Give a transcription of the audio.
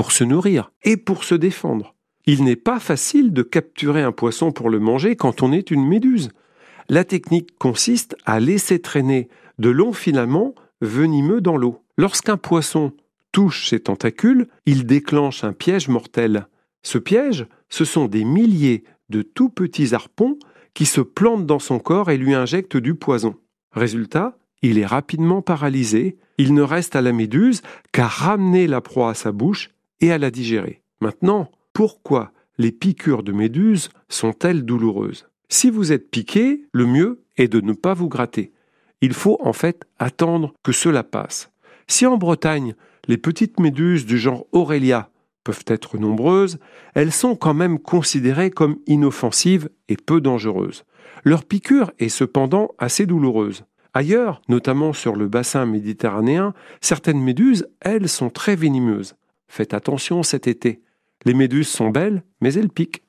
pour se nourrir et pour se défendre. Il n'est pas facile de capturer un poisson pour le manger quand on est une méduse. La technique consiste à laisser traîner de longs filaments venimeux dans l'eau. Lorsqu'un poisson touche ses tentacules, il déclenche un piège mortel. Ce piège, ce sont des milliers de tout petits harpons qui se plantent dans son corps et lui injectent du poison. Résultat, il est rapidement paralysé, il ne reste à la méduse qu'à ramener la proie à sa bouche et à la digérer. Maintenant, pourquoi les piqûres de méduses sont-elles douloureuses? Si vous êtes piqué, le mieux est de ne pas vous gratter. Il faut en fait attendre que cela passe. Si en Bretagne, les petites méduses du genre Aurelia peuvent être nombreuses, elles sont quand même considérées comme inoffensives et peu dangereuses. Leur piqûre est cependant assez douloureuse. Ailleurs, notamment sur le bassin méditerranéen, certaines méduses, elles, sont très venimeuses. Faites attention cet été. Les méduses sont belles, mais elles piquent.